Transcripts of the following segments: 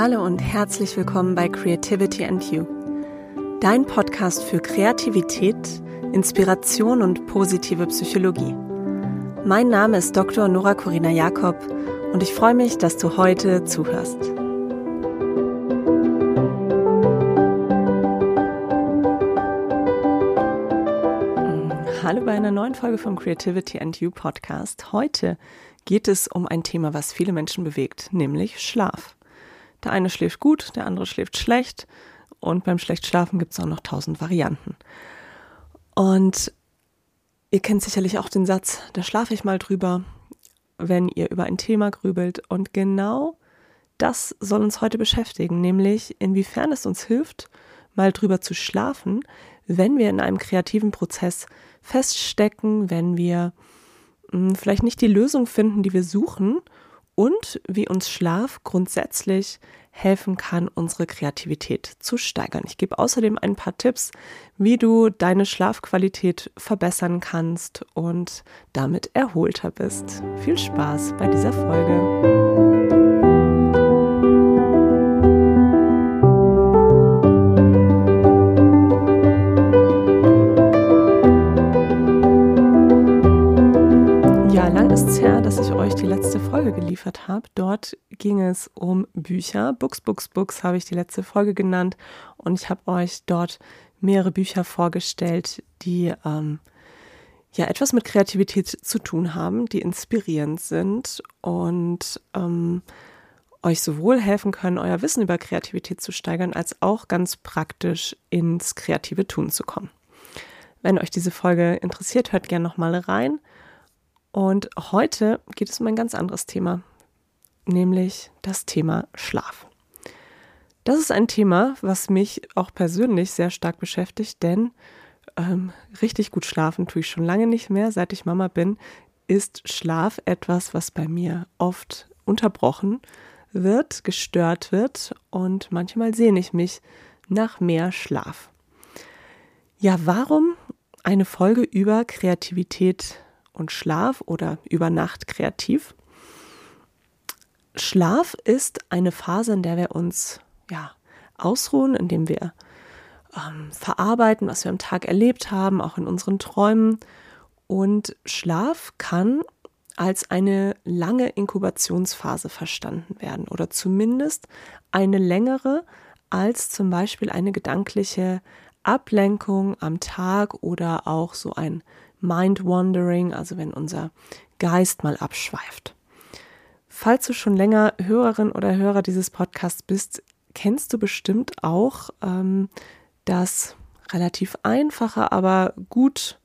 Hallo und herzlich willkommen bei Creativity and You, dein Podcast für Kreativität, Inspiration und positive Psychologie. Mein Name ist Dr. Nora Corina Jakob und ich freue mich, dass du heute zuhörst. Hallo bei einer neuen Folge vom Creativity and You Podcast. Heute geht es um ein Thema, was viele Menschen bewegt, nämlich Schlaf. Der eine schläft gut, der andere schläft schlecht und beim schlecht schlafen gibt es auch noch tausend Varianten. Und ihr kennt sicherlich auch den Satz, da schlafe ich mal drüber, wenn ihr über ein Thema grübelt. Und genau das soll uns heute beschäftigen, nämlich inwiefern es uns hilft, mal drüber zu schlafen, wenn wir in einem kreativen Prozess feststecken, wenn wir mh, hm, vielleicht nicht die Lösung finden, die wir suchen und wie uns Schlaf grundsätzlich helfen kann, unsere Kreativität zu steigern. Ich gebe außerdem ein paar Tipps, wie du deine Schlafqualität verbessern kannst und damit erholter bist. Viel Spaß bei dieser Folge. Euch die letzte Folge geliefert habe. Dort ging es um Bücher. Books, Books, Books habe ich die letzte Folge genannt und ich habe euch dort mehrere Bücher vorgestellt, die ähm, ja etwas mit Kreativität zu tun haben, die inspirierend sind und ähm, euch sowohl helfen können, euer Wissen über Kreativität zu steigern, als auch ganz praktisch ins kreative Tun zu kommen. Wenn euch diese Folge interessiert, hört gerne nochmal rein. Und heute geht es um ein ganz anderes Thema, nämlich das Thema Schlaf. Das ist ein Thema, was mich auch persönlich sehr stark beschäftigt, denn ähm, richtig gut schlafen tue ich schon lange nicht mehr. Seit ich Mama bin, ist Schlaf etwas, was bei mir oft unterbrochen wird, gestört wird und manchmal sehne ich mich nach mehr Schlaf. Ja, warum eine Folge über Kreativität und Schlaf oder über Nacht kreativ. Schlaf ist eine Phase, in der wir uns ja, ausruhen, in dem wir ähm, verarbeiten, was wir am Tag erlebt haben, auch in unseren Träumen. Und Schlaf kann als eine lange Inkubationsphase verstanden werden oder zumindest eine längere als zum Beispiel eine gedankliche Ablenkung am Tag oder auch so ein Mind-Wandering, also wenn unser Geist mal abschweift. Falls du schon länger Hörerin oder Hörer dieses Podcasts bist, kennst du bestimmt auch ähm, das relativ einfache, aber gut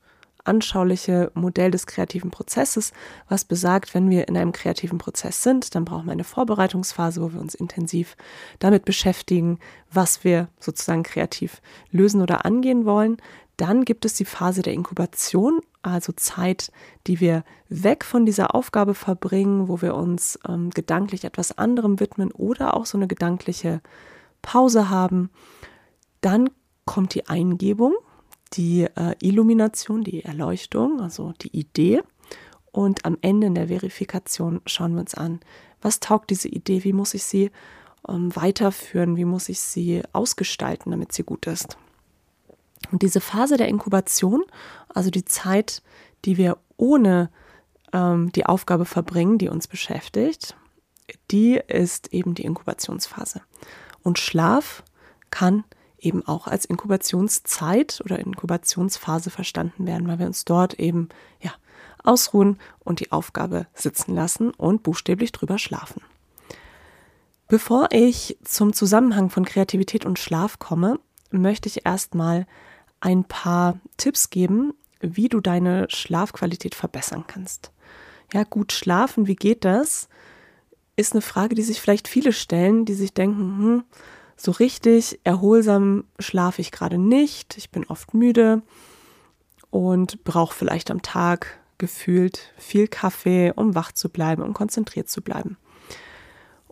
anschauliche Modell des kreativen Prozesses, was besagt, wenn wir in einem kreativen Prozess sind, dann brauchen wir eine Vorbereitungsphase, wo wir uns intensiv damit beschäftigen, was wir sozusagen kreativ lösen oder angehen wollen. Dann gibt es die Phase der Inkubation, also Zeit, die wir weg von dieser Aufgabe verbringen, wo wir uns ähm, gedanklich etwas anderem widmen oder auch so eine gedankliche Pause haben. Dann kommt die Eingebung, die äh, Illumination, die Erleuchtung, also die Idee. Und am Ende in der Verifikation schauen wir uns an, was taugt diese Idee, wie muss ich sie ähm, weiterführen, wie muss ich sie ausgestalten, damit sie gut ist. Und diese Phase der Inkubation, also die Zeit, die wir ohne ähm, die Aufgabe verbringen, die uns beschäftigt, die ist eben die Inkubationsphase. Und Schlaf kann eben auch als Inkubationszeit oder Inkubationsphase verstanden werden, weil wir uns dort eben ja ausruhen und die Aufgabe sitzen lassen und buchstäblich drüber schlafen. Bevor ich zum Zusammenhang von Kreativität und Schlaf komme, möchte ich erstmal ein paar Tipps geben, wie du deine Schlafqualität verbessern kannst. Ja, gut schlafen, wie geht das? Ist eine Frage, die sich vielleicht viele stellen, die sich denken, hm, so richtig erholsam schlafe ich gerade nicht, ich bin oft müde und brauche vielleicht am Tag gefühlt viel Kaffee, um wach zu bleiben, um konzentriert zu bleiben.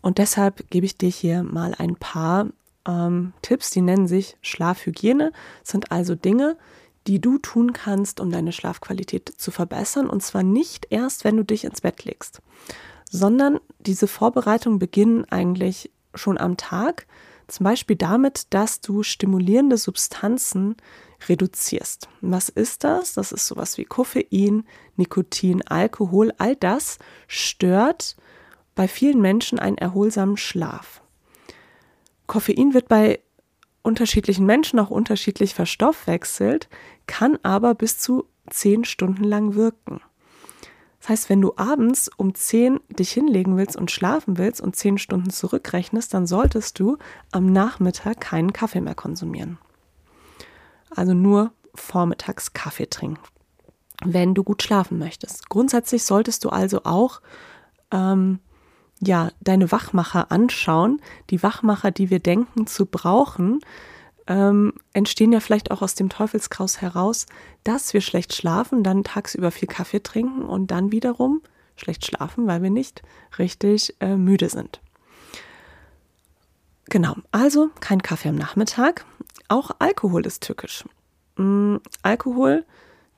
Und deshalb gebe ich dir hier mal ein paar ähm, Tipps, die nennen sich Schlafhygiene, sind also Dinge, die du tun kannst, um deine Schlafqualität zu verbessern. Und zwar nicht erst, wenn du dich ins Bett legst, sondern diese Vorbereitungen beginnen eigentlich schon am Tag, zum Beispiel damit, dass du stimulierende Substanzen reduzierst. Was ist das? Das ist sowas wie Koffein, Nikotin, Alkohol. All das stört bei vielen Menschen einen erholsamen Schlaf. Koffein wird bei unterschiedlichen Menschen auch unterschiedlich verstoffwechselt, kann aber bis zu zehn Stunden lang wirken. Das heißt, wenn du abends um 10 dich hinlegen willst und schlafen willst und 10 Stunden zurückrechnest, dann solltest du am Nachmittag keinen Kaffee mehr konsumieren. Also nur vormittags Kaffee trinken, wenn du gut schlafen möchtest. Grundsätzlich solltest du also auch ähm, ja, deine Wachmacher anschauen. Die Wachmacher, die wir denken zu brauchen, ähm, entstehen ja vielleicht auch aus dem Teufelskraus heraus, dass wir schlecht schlafen, dann tagsüber viel Kaffee trinken und dann wiederum schlecht schlafen, weil wir nicht richtig äh, müde sind. Genau, also kein Kaffee am Nachmittag. Auch Alkohol ist tückisch. Mm, Alkohol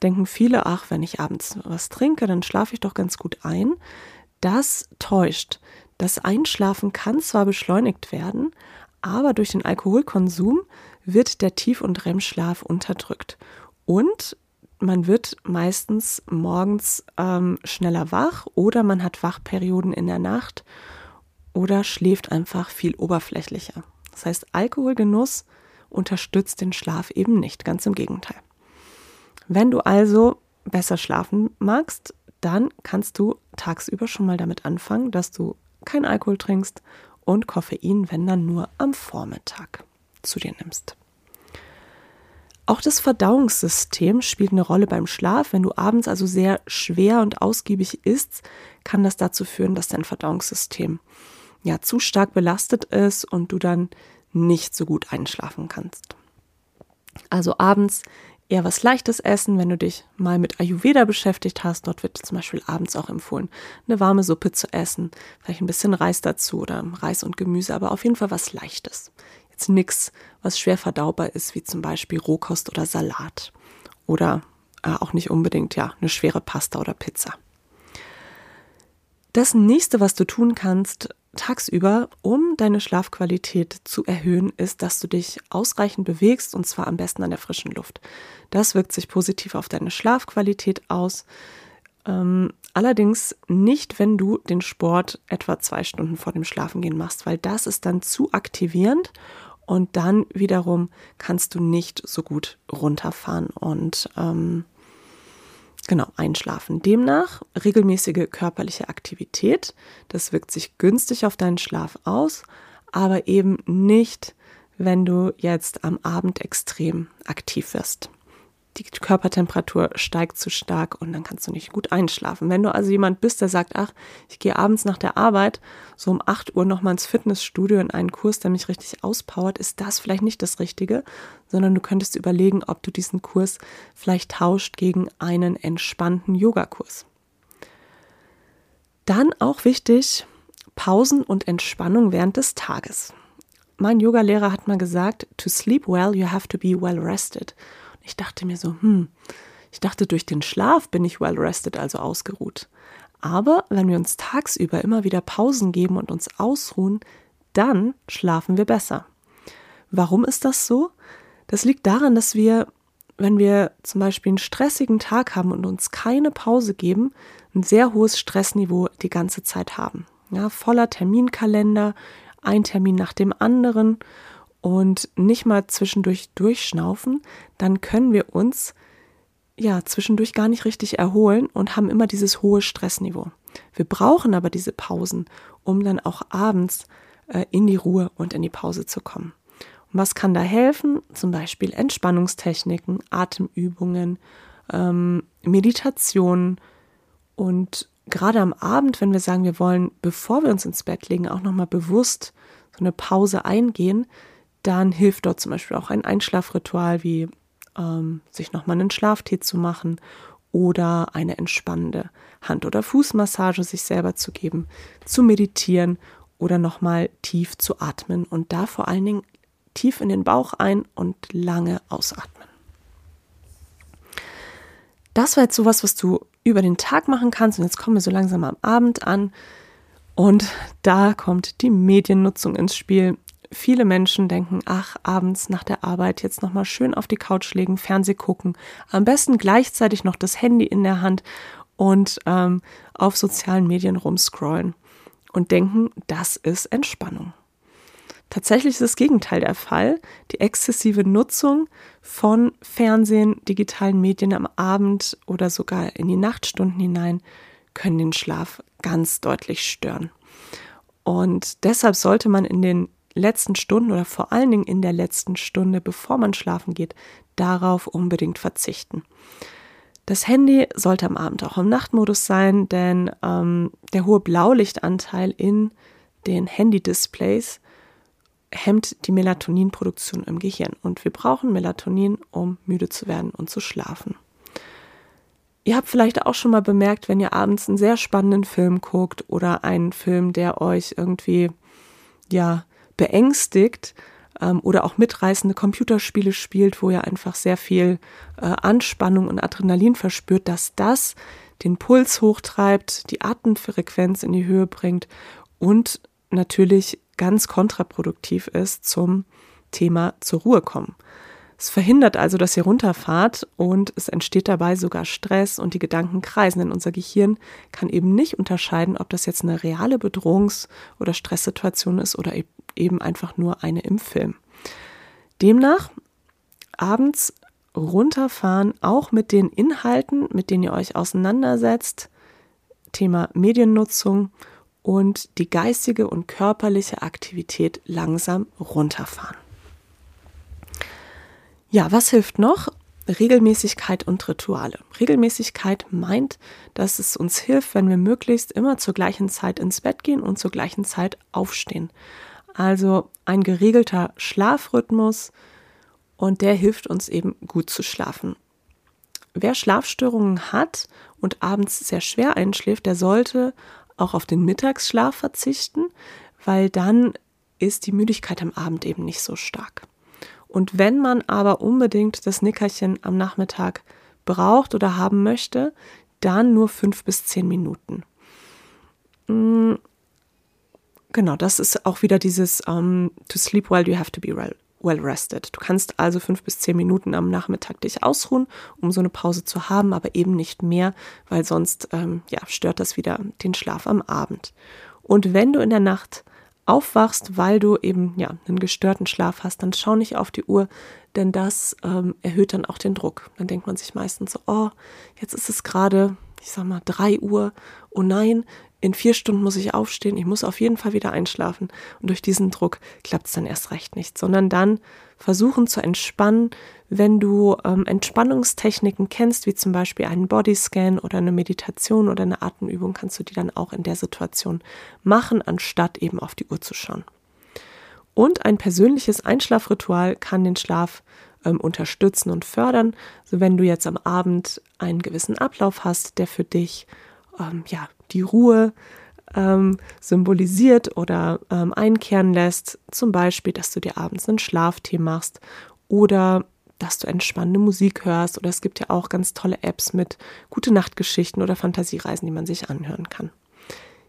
denken viele, ach, wenn ich abends was trinke, dann schlafe ich doch ganz gut ein. Das täuscht. Das Einschlafen kann zwar beschleunigt werden, aber durch den Alkoholkonsum wird der Tief- und REM-Schlaf unterdrückt. Und man wird meistens morgens ähm, schneller wach oder man hat Wachperioden in der Nacht oder schläft einfach viel oberflächlicher. Das heißt, Alkoholgenuss unterstützt den Schlaf eben nicht, ganz im Gegenteil. Wenn du also besser schlafen magst, dann kannst du tagsüber schon mal damit anfangen, dass du kein Alkohol trinkst und Koffein, wenn dann nur am Vormittag zu dir nimmst. Auch das Verdauungssystem spielt eine Rolle beim Schlaf. Wenn du abends also sehr schwer und ausgiebig isst, kann das dazu führen, dass dein Verdauungssystem ja zu stark belastet ist und du dann nicht so gut einschlafen kannst. Also abends eher was Leichtes essen, wenn du dich mal mit Ayurveda beschäftigt hast. Dort wird zum Beispiel abends auch empfohlen, eine warme Suppe zu essen, vielleicht ein bisschen Reis dazu oder Reis und Gemüse, aber auf jeden Fall was Leichtes. Jetzt nichts, was schwer verdaubar ist, wie zum Beispiel Rohkost oder Salat oder äh, auch nicht unbedingt ja eine schwere Pasta oder Pizza. Das nächste, was du tun kannst tagsüber, um deine Schlafqualität zu erhöhen, ist, dass du dich ausreichend bewegst und zwar am besten an der frischen Luft. Das wirkt sich positiv auf deine Schlafqualität aus. Ähm, allerdings nicht, wenn du den Sport etwa zwei Stunden vor dem Schlafengehen machst, weil das ist dann zu aktivierend und dann wiederum kannst du nicht so gut runterfahren und ähm, genau einschlafen. Demnach regelmäßige körperliche Aktivität, das wirkt sich günstig auf deinen Schlaf aus, aber eben nicht, wenn du jetzt am Abend extrem aktiv wirst die Körpertemperatur steigt zu stark und dann kannst du nicht gut einschlafen. Wenn du also jemand bist, der sagt, ach, ich gehe abends nach der Arbeit so um 8 Uhr nochmal ins Fitnessstudio in einen Kurs, der mich richtig auspowert, ist das vielleicht nicht das Richtige, sondern du könntest überlegen, ob du diesen Kurs vielleicht tauscht gegen einen entspannten Yogakurs. Dann auch wichtig, Pausen und Entspannung während des Tages. Mein Yogalehrer hat mal gesagt, to sleep well, you have to be well rested. Ich dachte mir so, hm, ich dachte, durch den Schlaf bin ich well rested, also ausgeruht. Aber wenn wir uns tagsüber immer wieder Pausen geben und uns ausruhen, dann schlafen wir besser. Warum ist das so? Das liegt daran, dass wir, wenn wir zum Beispiel einen stressigen Tag haben und uns keine Pause geben, ein sehr hohes Stressniveau die ganze Zeit haben. Ja, voller Terminkalender, ein Termin nach dem anderen und nicht mal zwischendurch durchschnaufen, dann können wir uns ja zwischendurch gar nicht richtig erholen und haben immer dieses hohe Stressniveau. Wir brauchen aber diese Pausen, um dann auch abends äh, in die Ruhe und in die Pause zu kommen. Und was kann da helfen? Zum Beispiel Entspannungstechniken, Atemübungen, ähm, Meditation und gerade am Abend, wenn wir sagen, wir wollen, bevor wir uns ins Bett legen, auch nochmal bewusst so eine Pause eingehen, dann hilft dort zum Beispiel auch ein Einschlafritual wie ähm, sich nochmal einen Schlaftee zu machen oder eine entspannende Hand- oder Fußmassage sich selber zu geben, zu meditieren oder nochmal tief zu atmen und da vor allen Dingen tief in den Bauch ein und lange ausatmen. Das war jetzt sowas, was du über den Tag machen kannst und jetzt kommen wir so langsam am Abend an Und da kommt die Mediennutzung ins Spiel. Viele Menschen denken, ach, abends nach der Arbeit jetzt nochmal schön auf die Couch legen, Fernseh gucken, am besten gleichzeitig noch das Handy in der Hand und ähm, auf sozialen Medien rumscrollen und denken, das ist Entspannung. Tatsächlich ist das Gegenteil der Fall. Die exzessive Nutzung von Fernsehen, digitalen Medien am Abend oder sogar in die Nachtstunden hinein können den Schlaf ganz deutlich stören. Und deshalb sollte man in den letzten Stunden oder vor allen Dingen in der letzten Stunde, bevor man schlafen geht, darauf unbedingt verzichten. Das Handy sollte am Abend auch im Nachtmodus sein, denn ähm, der hohe Blaulichtanteil in den Handy-Displays hemmt die Melatoninproduktion im Gehirn und wir brauchen Melatonin, um müde zu werden und zu schlafen. Ihr habt vielleicht auch schon mal bemerkt, wenn ihr abends einen sehr spannenden Film guckt oder einen Film, der euch irgendwie ja beängstigt ähm, oder auch mitreißende Computerspiele spielt, wo ihr einfach sehr viel äh, Anspannung und Adrenalin verspürt, dass das den Puls hochtreibt, die Atemfrequenz in die Höhe bringt und natürlich ganz kontraproduktiv ist zum Thema zur Ruhe kommen. Es verhindert also, dass ihr runterfahrt und es entsteht dabei sogar Stress und die Gedanken kreisen, denn unser Gehirn kann eben nicht unterscheiden, ob das jetzt eine reale Bedrohungs- oder Stresssituation ist oder eben einfach nur eine im Film. Demnach abends runterfahren, auch mit den Inhalten, mit denen ihr euch auseinandersetzt, Thema Mediennutzung und die geistige und körperliche Aktivität langsam runterfahren. Ja, was hilft noch? Regelmäßigkeit und Rituale. Regelmäßigkeit meint, dass es uns hilft, wenn wir möglichst immer zur gleichen Zeit ins Bett gehen und zur gleichen Zeit aufstehen. Also ein geregelter Schlafrhythmus und der hilft uns eben gut zu schlafen. Wer Schlafstörungen hat und abends sehr schwer einschläft, der sollte auch auf den Mittagsschlaf verzichten, weil dann ist die Müdigkeit am Abend eben nicht so stark. Und wenn man aber unbedingt das Nickerchen am Nachmittag braucht oder haben möchte, dann nur fünf bis zehn Minuten. Genau, das ist auch wieder dieses um, To sleep well, you have to be well, well rested. Du kannst also fünf bis zehn Minuten am Nachmittag dich ausruhen, um so eine Pause zu haben, aber eben nicht mehr, weil sonst ähm, ja, stört das wieder den Schlaf am Abend. Und wenn du in der Nacht aufwachst, weil du eben ja einen gestörten Schlaf hast, dann schau nicht auf die Uhr, denn das ähm, erhöht dann auch den Druck. Dann denkt man sich meistens so, oh, jetzt ist es gerade, ich sag mal, drei Uhr. Oh nein, in vier Stunden muss ich aufstehen, ich muss auf jeden Fall wieder einschlafen. Und durch diesen Druck klappt es dann erst recht nicht, sondern dann versuchen zu entspannen, wenn du ähm, Entspannungstechniken kennst, wie zum Beispiel einen Bodyscan oder eine Meditation oder eine Atemübung, kannst du die dann auch in der Situation machen, anstatt eben auf die Uhr zu schauen. Und ein persönliches Einschlafritual kann den Schlaf ähm, unterstützen und fördern. So wenn du jetzt am Abend einen gewissen Ablauf hast, der für dich ähm, ja die Ruhe ähm, symbolisiert oder ähm, einkehren lässt. Zum Beispiel, dass du dir abends einen Schlaftee machst oder dass du entspannende Musik hörst. Oder es gibt ja auch ganz tolle Apps mit gute Nachtgeschichten oder Fantasiereisen, die man sich anhören kann.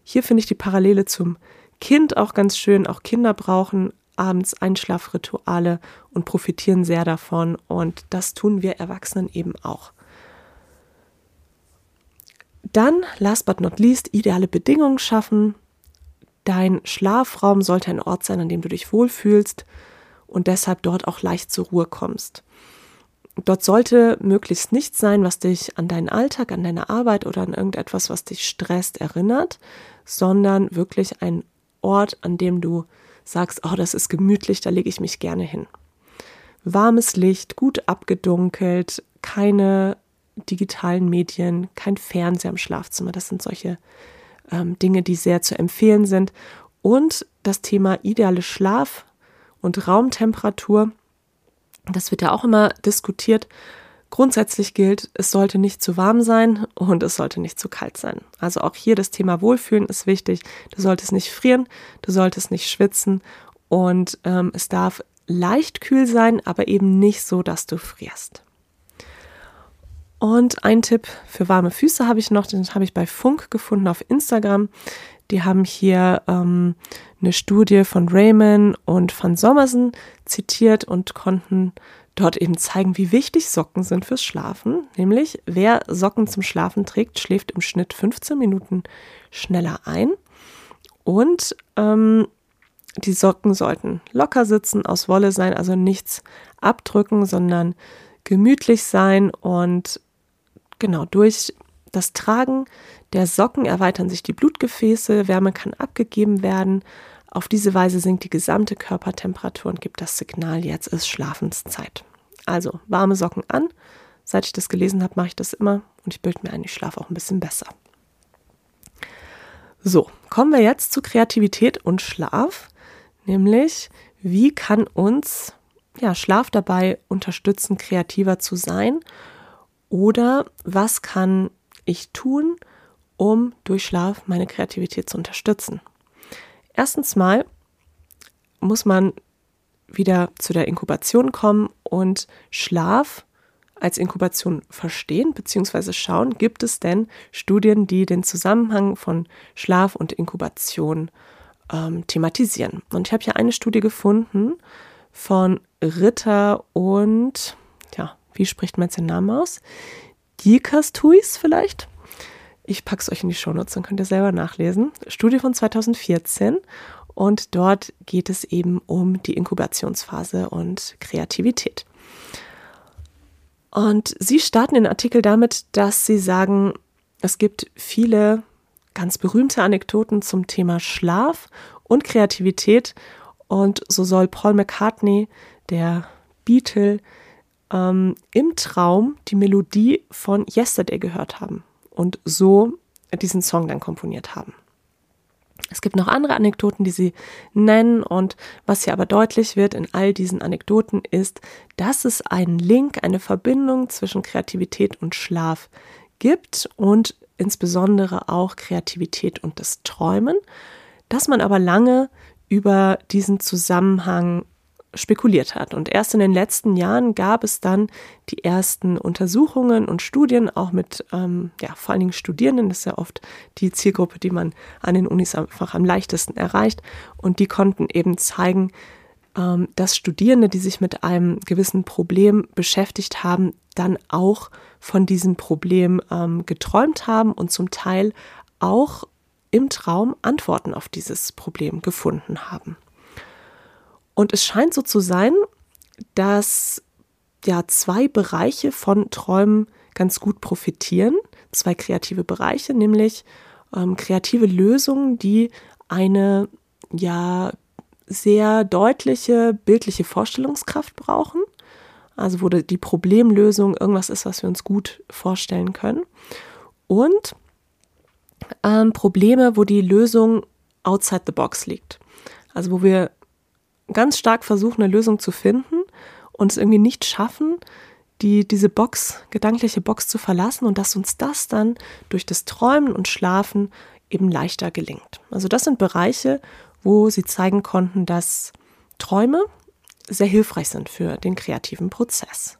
Hier finde ich die Parallele zum Kind auch ganz schön. Auch Kinder brauchen abends Einschlafrituale und profitieren sehr davon. Und das tun wir Erwachsenen eben auch. Dann, last but not least, ideale Bedingungen schaffen. Dein Schlafraum sollte ein Ort sein, an dem du dich wohlfühlst und deshalb dort auch leicht zur Ruhe kommst. Dort sollte möglichst nichts sein, was dich an deinen Alltag, an deine Arbeit oder an irgendetwas, was dich stresst, erinnert, sondern wirklich ein Ort, an dem du sagst, oh, das ist gemütlich, da lege ich mich gerne hin. Warmes Licht, gut abgedunkelt, keine digitalen Medien, kein Fernseher im Schlafzimmer. Das sind solche ähm, Dinge, die sehr zu empfehlen sind. Und das Thema ideale Schlaf und Raumtemperatur, das wird ja auch immer diskutiert. Grundsätzlich gilt, es sollte nicht zu warm sein und es sollte nicht zu kalt sein. Also auch hier das Thema Wohlfühlen ist wichtig. Du solltest nicht frieren, du solltest nicht schwitzen und ähm, es darf leicht kühl sein, aber eben nicht so, dass du frierst. Und ein Tipp für warme Füße habe ich noch, den habe ich bei Funk gefunden auf Instagram. Die haben hier ähm, eine Studie von Raymond und van Sommersen zitiert und konnten dort eben zeigen, wie wichtig Socken sind fürs Schlafen. Nämlich, wer Socken zum Schlafen trägt, schläft im Schnitt 15 Minuten schneller ein. Und ähm, die Socken sollten locker sitzen, aus Wolle sein, also nichts abdrücken, sondern gemütlich sein. Und genau durch das Tragen der Socken erweitern sich die Blutgefäße, Wärme kann abgegeben werden. Auf diese Weise sinkt die gesamte Körpertemperatur und gibt das Signal, jetzt ist Schlafenszeit. Also warme Socken an. Seit ich das gelesen habe, mache ich das immer und ich bilde mir ein, ich schlafe auch ein bisschen besser. So, kommen wir jetzt zu Kreativität und Schlaf, nämlich wie kann uns ja, Schlaf dabei unterstützen, kreativer zu sein oder was kann ich tun, um durch Schlaf meine Kreativität zu unterstützen. Erstens mal muss man wieder zu der Inkubation kommen und Schlaf als Inkubation verstehen bzw. schauen, gibt es denn Studien, die den Zusammenhang von Schlaf und Inkubation ähm, thematisieren. Und ich habe hier eine Studie gefunden von Ritter und, wie spricht man den Namen aus? Dikastuis vielleicht? Ich packe es euch in die Shownotes, dann könnt ihr selber nachlesen. Studie von 2014 und dort geht es eben um die Inkubationsphase und Kreativität. Und sie starten den Artikel damit, dass sie sagen, es gibt viele ganz berühmte Anekdoten zum Thema Schlaf und Kreativität. Und so soll Paul McCartney, der Beatle, ähm, im Traum die Melodie von Yesterday gehört haben und so diesen Song dann komponiert haben. Es gibt noch andere Anekdoten, die sie nennen und was hier aber deutlich wird in all diesen Anekdoten ist, dass es einen Link, eine Verbindung zwischen Kreativität und Schlaf gibt und insbesondere auch Kreativität und das Träumen, dass man aber lange über diesen Zusammenhang spekuliert hat. Und erst in den letzten Jahren gab es dann die ersten Untersuchungen und Studien, auch mit ähm, ja, vor allen Dingen Studierenden, das ist ja oft die Zielgruppe, die man an den Unis einfach am leichtesten erreicht. Und die konnten eben zeigen, ähm, dass Studierende, die sich mit einem gewissen Problem beschäftigt haben, dann auch von diesem Problem ähm, geträumt haben und zum Teil auch im Traum Antworten auf dieses Problem gefunden haben. Und es scheint so zu sein, dass ja zwei Bereiche von Träumen ganz gut profitieren. Zwei kreative Bereiche, nämlich ähm, kreative Lösungen, die eine ja sehr deutliche bildliche Vorstellungskraft brauchen. Also wo die Problemlösung irgendwas ist, was wir uns gut vorstellen können. Und ähm, Probleme, wo die Lösung outside the box liegt. Also wo wir ganz stark versuchen, eine Lösung zu finden und es irgendwie nicht schaffen, die, diese Box, gedankliche Box zu verlassen und dass uns das dann durch das Träumen und Schlafen eben leichter gelingt. Also das sind Bereiche, wo sie zeigen konnten, dass Träume sehr hilfreich sind für den kreativen Prozess.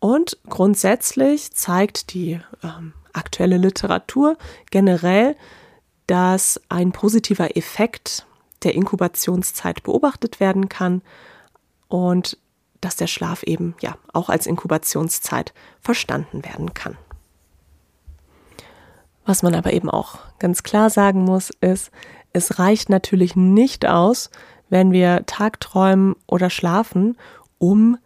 Und grundsätzlich zeigt die ähm, aktuelle Literatur generell, dass ein positiver Effekt der Inkubationszeit beobachtet werden kann und dass der Schlaf eben ja auch als Inkubationszeit verstanden werden kann. Was man aber eben auch ganz klar sagen muss, ist, es reicht natürlich nicht aus, wenn wir tagträumen oder schlafen, um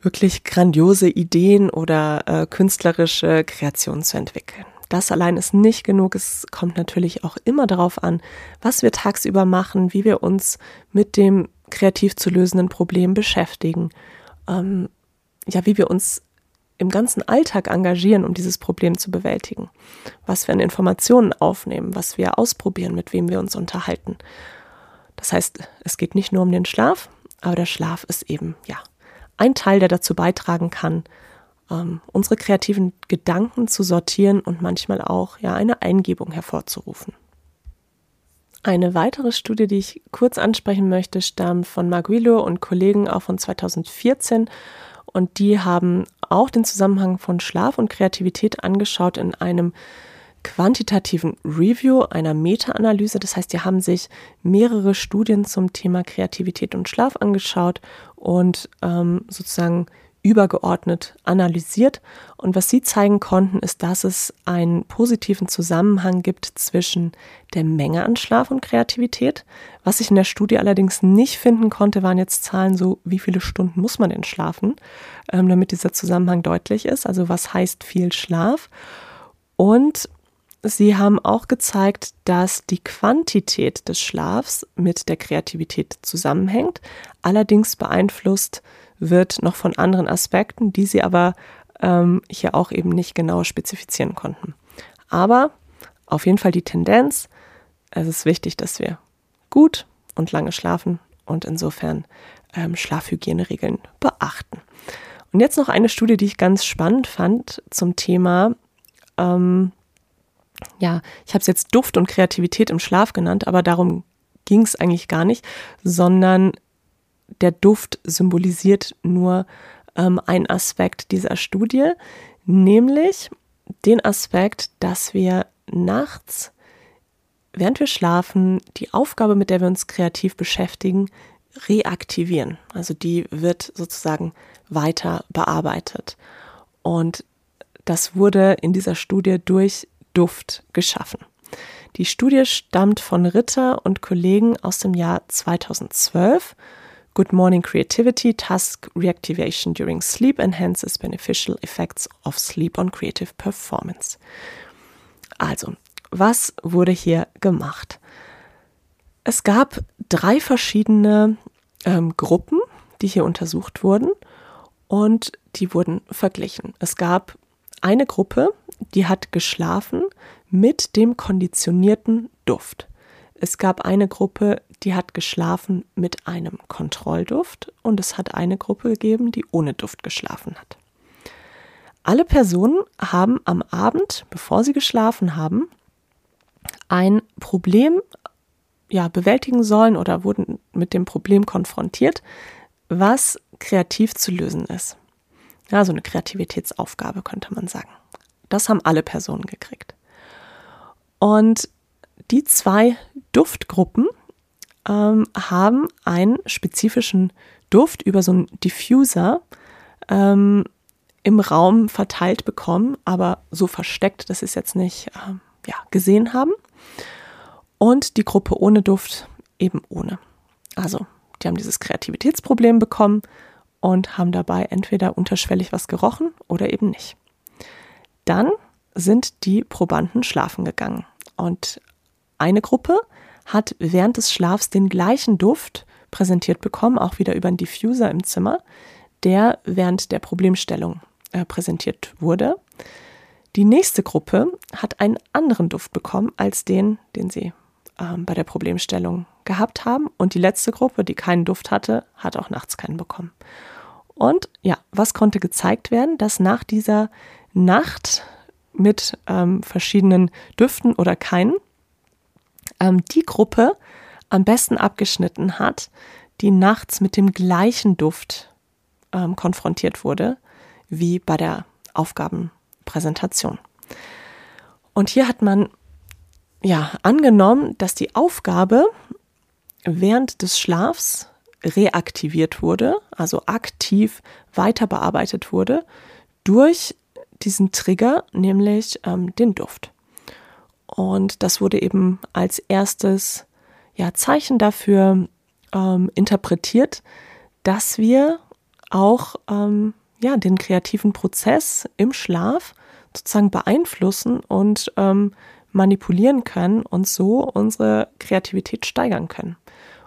wirklich grandiose Ideen oder äh, künstlerische Kreationen zu entwickeln. Das allein ist nicht genug. Es kommt natürlich auch immer darauf an, was wir tagsüber machen, wie wir uns mit dem kreativ zu lösenden Problem beschäftigen, ähm, ja, wie wir uns im ganzen Alltag engagieren, um dieses Problem zu bewältigen, was wir an Informationen aufnehmen, was wir ausprobieren, mit wem wir uns unterhalten. Das heißt, es geht nicht nur um den Schlaf, aber der Schlaf ist eben, ja, ein Teil, der dazu beitragen kann, ähm, unsere kreativen Gedanken zu sortieren und manchmal auch ja eine Eingebung hervorzurufen. Eine weitere Studie, die ich kurz ansprechen möchte, stammt von Maguilo und Kollegen auch von 2014 und die haben auch den Zusammenhang von Schlaf und Kreativität angeschaut in einem quantitativen Review, einer Meta-Analyse. Das heißt, die haben sich mehrere Studien zum Thema Kreativität und Schlaf angeschaut und ähm, sozusagen übergeordnet analysiert. Und was sie zeigen konnten, ist, dass es einen positiven Zusammenhang gibt zwischen der Menge an Schlaf und Kreativität. Was ich in der Studie allerdings nicht finden konnte, waren jetzt Zahlen so, wie viele Stunden muss man denn schlafen, ähm, damit dieser Zusammenhang deutlich ist. Also was heißt viel Schlaf? Und sie haben auch gezeigt, dass die Quantität des Schlafs mit der Kreativität zusammenhängt, allerdings beeinflusst wird noch von anderen Aspekten, die sie aber ähm, hier auch eben nicht genau spezifizieren konnten. Aber auf jeden Fall die Tendenz, es ist wichtig, dass wir gut und lange schlafen und insofern ähm, Schlafhygieneregeln beachten. Und jetzt noch eine Studie, die ich ganz spannend fand zum Thema, ähm, ja, ich habe es jetzt Duft und Kreativität im Schlaf genannt, aber darum ging es eigentlich gar nicht, sondern der Duft symbolisiert nur ähm, ein Aspekt dieser Studie, nämlich den Aspekt, dass wir nachts, während wir schlafen, die Aufgabe, mit der wir uns kreativ beschäftigen, reaktivieren. Also die wird sozusagen weiter bearbeitet. Und das wurde in dieser Studie durch Duft geschaffen. Die Studie stammt von Ritter und Kollegen aus dem Jahr 2012 Good Morning Creativity Task Reactivation during Sleep enhances beneficial effects of sleep on creative performance. Also, was wurde hier gemacht? Es gab drei verschiedene ähm, Gruppen, die hier untersucht wurden und die wurden verglichen. Es gab eine Gruppe, die hat geschlafen mit dem konditionierten Duft. Es gab eine Gruppe, die hat geschlafen mit einem Kontrollduft und es hat eine Gruppe gegeben, die ohne Duft geschlafen hat. Alle Personen haben am Abend, bevor sie geschlafen haben, ein Problem ja, bewältigen sollen oder wurden mit dem Problem konfrontiert, was kreativ zu lösen ist. Ja, so eine Kreativitätsaufgabe könnte man sagen. Das haben alle Personen gekriegt. Und die zwei Duftgruppen ähm, haben einen spezifischen Duft über so einen Diffuser ähm, im Raum verteilt bekommen, aber so versteckt, dass sie es jetzt nicht äh, ja, gesehen haben. Und die Gruppe ohne Duft eben ohne. Also, die haben dieses Kreativitätsproblem bekommen und haben dabei entweder unterschwellig was gerochen oder eben nicht. Dann sind die Probanden schlafen gegangen. Und eine Gruppe hat während des Schlafs den gleichen Duft präsentiert bekommen, auch wieder über einen Diffuser im Zimmer, der während der Problemstellung äh, präsentiert wurde. Die nächste Gruppe hat einen anderen Duft bekommen als den, den sie ähm, bei der Problemstellung gehabt haben. Und die letzte Gruppe, die keinen Duft hatte, hat auch nachts keinen bekommen. Und ja, was konnte gezeigt werden? Dass nach dieser Nacht mit ähm, verschiedenen Düften oder keinen ähm, die Gruppe am besten abgeschnitten hat, die nachts mit dem gleichen Duft ähm, konfrontiert wurde wie bei der Aufgabenpräsentation. Und hier hat man ja angenommen, dass die Aufgabe während des Schlafs reaktiviert wurde, also aktiv weiter bearbeitet wurde durch diesen Trigger, nämlich ähm, den Duft. Und das wurde eben als erstes ja, Zeichen dafür ähm, interpretiert, dass wir auch ähm, ja, den kreativen Prozess im Schlaf sozusagen beeinflussen und ähm, manipulieren können und so unsere Kreativität steigern können.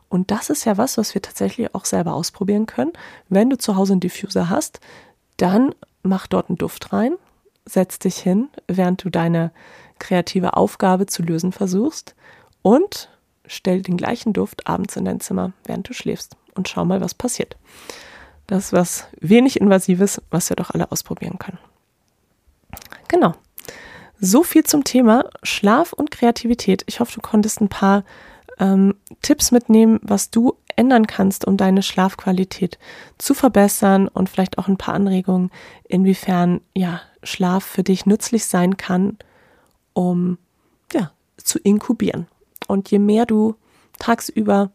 Und das ist ja was, was wir tatsächlich auch selber ausprobieren können. Wenn du zu Hause einen Diffuser hast, dann mach dort einen Duft rein, setz dich hin, während du deine kreative Aufgabe zu lösen versuchst und stell den gleichen Duft abends in dein Zimmer, während du schläfst und schau mal, was passiert. Das ist was wenig Invasives, was wir doch alle ausprobieren können. Genau. So viel zum Thema Schlaf und Kreativität. Ich hoffe, du konntest ein paar ähm, Tipps mitnehmen, was du ändern kannst, um deine Schlafqualität zu verbessern und vielleicht auch ein paar Anregungen, inwiefern ja Schlaf für dich nützlich sein kann um ja, zu inkubieren. Und je mehr du tagsüber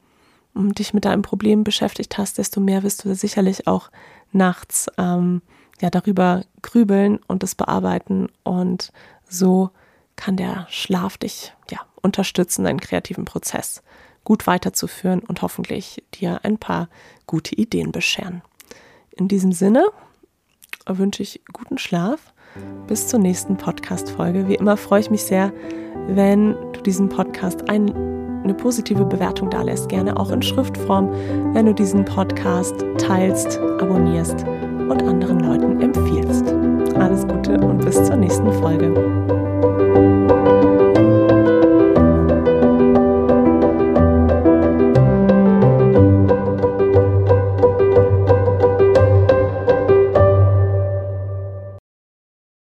dich mit deinem Problem beschäftigt hast, desto mehr wirst du sicherlich auch nachts ähm, ja darüber grübeln und es bearbeiten und so kann der Schlaf dich ja unterstützen, deinen kreativen Prozess gut weiterzuführen und hoffentlich dir ein paar gute Ideen bescheren. In diesem Sinne wünsche ich guten Schlaf. Bis zur nächsten Podcast-Folge. Wie immer freue ich mich sehr, wenn du diesem Podcast ein, eine positive Bewertung da lässt. Gerne auch in Schriftform, wenn du diesen Podcast teilst, abonnierst und anderen Leuten empfiehlst. Alles Gute und bis zur nächsten Folge.